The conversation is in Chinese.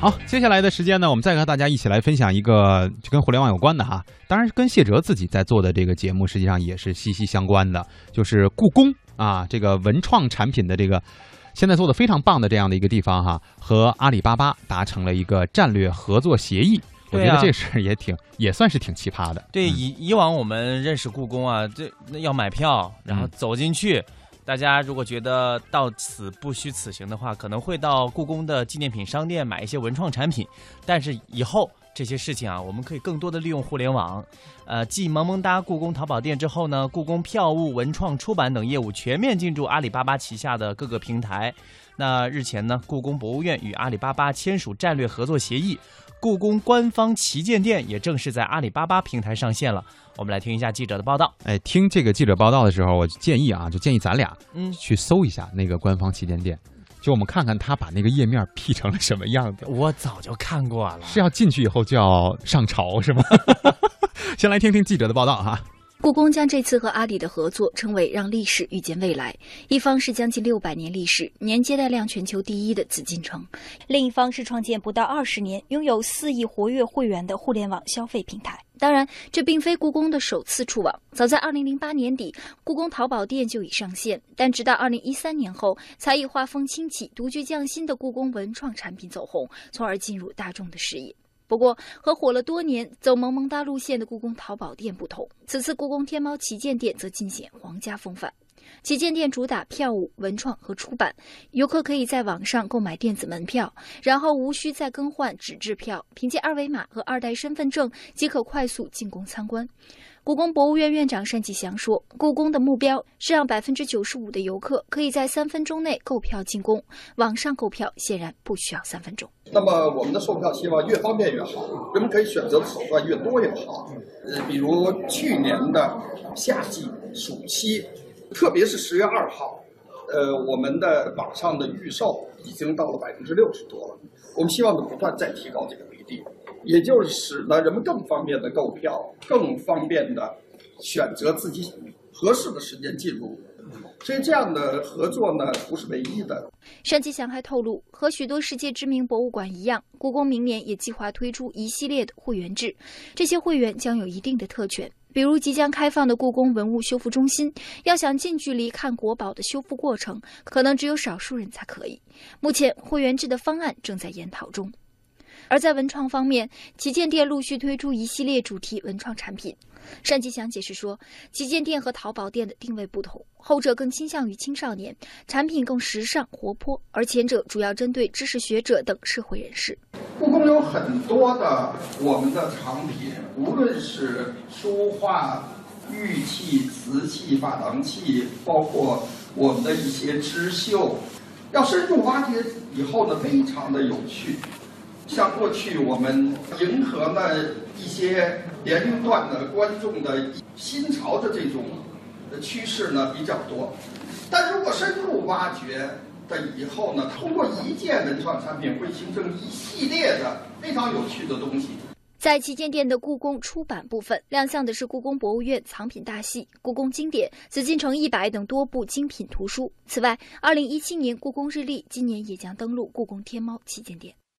好，接下来的时间呢，我们再和大家一起来分享一个就跟互联网有关的哈，当然跟谢哲自己在做的这个节目实际上也是息息相关的，就是故宫啊，这个文创产品的这个现在做的非常棒的这样的一个地方哈，和阿里巴巴达成了一个战略合作协议，我觉得这事儿也挺也算是挺奇葩的。对，以以往我们认识故宫啊，这那要买票，然后走进去。大家如果觉得到此不虚此行的话，可能会到故宫的纪念品商店买一些文创产品。但是以后这些事情啊，我们可以更多的利用互联网。呃，继萌萌哒故宫淘宝店之后呢，故宫票务、文创出版等业务全面进驻阿里巴巴旗下的各个平台。那日前呢，故宫博物院与阿里巴巴签署战略合作协议。故宫官方旗舰店也正式在阿里巴巴平台上线了。我们来听一下记者的报道。哎，听这个记者报道的时候，我建议啊，就建议咱俩嗯去搜一下那个官方旗舰店，就我们看看他把那个页面 P 成了什么样子。我早就看过了，是要进去以后就要上朝是吗？先来听听记者的报道哈。故宫将这次和阿里的合作称为“让历史遇见未来”。一方是将近六百年历史、年接待量全球第一的紫禁城，另一方是创建不到二十年、拥有四亿活跃会员的互联网消费平台。当然，这并非故宫的首次触网。早在二零零八年底，故宫淘宝店就已上线，但直到二零一三年后，才以画风清奇、独具匠心的故宫文创产品走红，从而进入大众的视野。不过，和火了多年、走萌萌哒路线的故宫淘宝店不同，此次故宫天猫旗舰店则尽显皇家风范。旗舰店主打票务、文创和出版，游客可以在网上购买电子门票，然后无需再更换纸质票，凭借二维码和二代身份证即可快速进宫参观。故宫博物院院长单霁翔说：“故宫的目标是让百分之九十五的游客可以在三分钟内购票进宫，网上购票显然不需要三分钟。那么我们的售票希望越方便越好，人们可以选择的手段越多越好。呃，比如去年的夏季、暑期，特别是十月二号，呃，我们的网上的预售已经到了百分之六十多了。我们希望呢不断再提高这个比例。”也就是使得人们更方便的购票，更方便的选择自己合适的时间进入。所以这样的合作呢，不是唯一的。单霁翔还透露，和许多世界知名博物馆一样，故宫明年也计划推出一系列的会员制，这些会员将有一定的特权，比如即将开放的故宫文物修复中心，要想近距离看国宝的修复过程，可能只有少数人才可以。目前会员制的方案正在研讨中。而在文创方面，旗舰店陆续推出一系列主题文创产品。单霁翔解释说，旗舰店和淘宝店的定位不同，后者更倾向于青少年，产品更时尚活泼，而前者主要针对知识学者等社会人士。故宫有很多的我们的藏品，无论是书画、玉器、瓷器、珐琅器，包括我们的一些织绣，要深入挖掘以后呢，非常的有趣。像过去我们迎合了一些年龄段的观众的新潮的这种趋势呢比较多，但如果深入挖掘的以后呢，通过一件文创产品会形成一系列的非常有趣的东西。在旗舰店的故宫出版部分，亮相的是故宫博物院藏品大系、故宫经典、紫禁城一百等多部精品图书。此外，二零一七年故宫日历今年也将登陆故宫天猫旗舰店。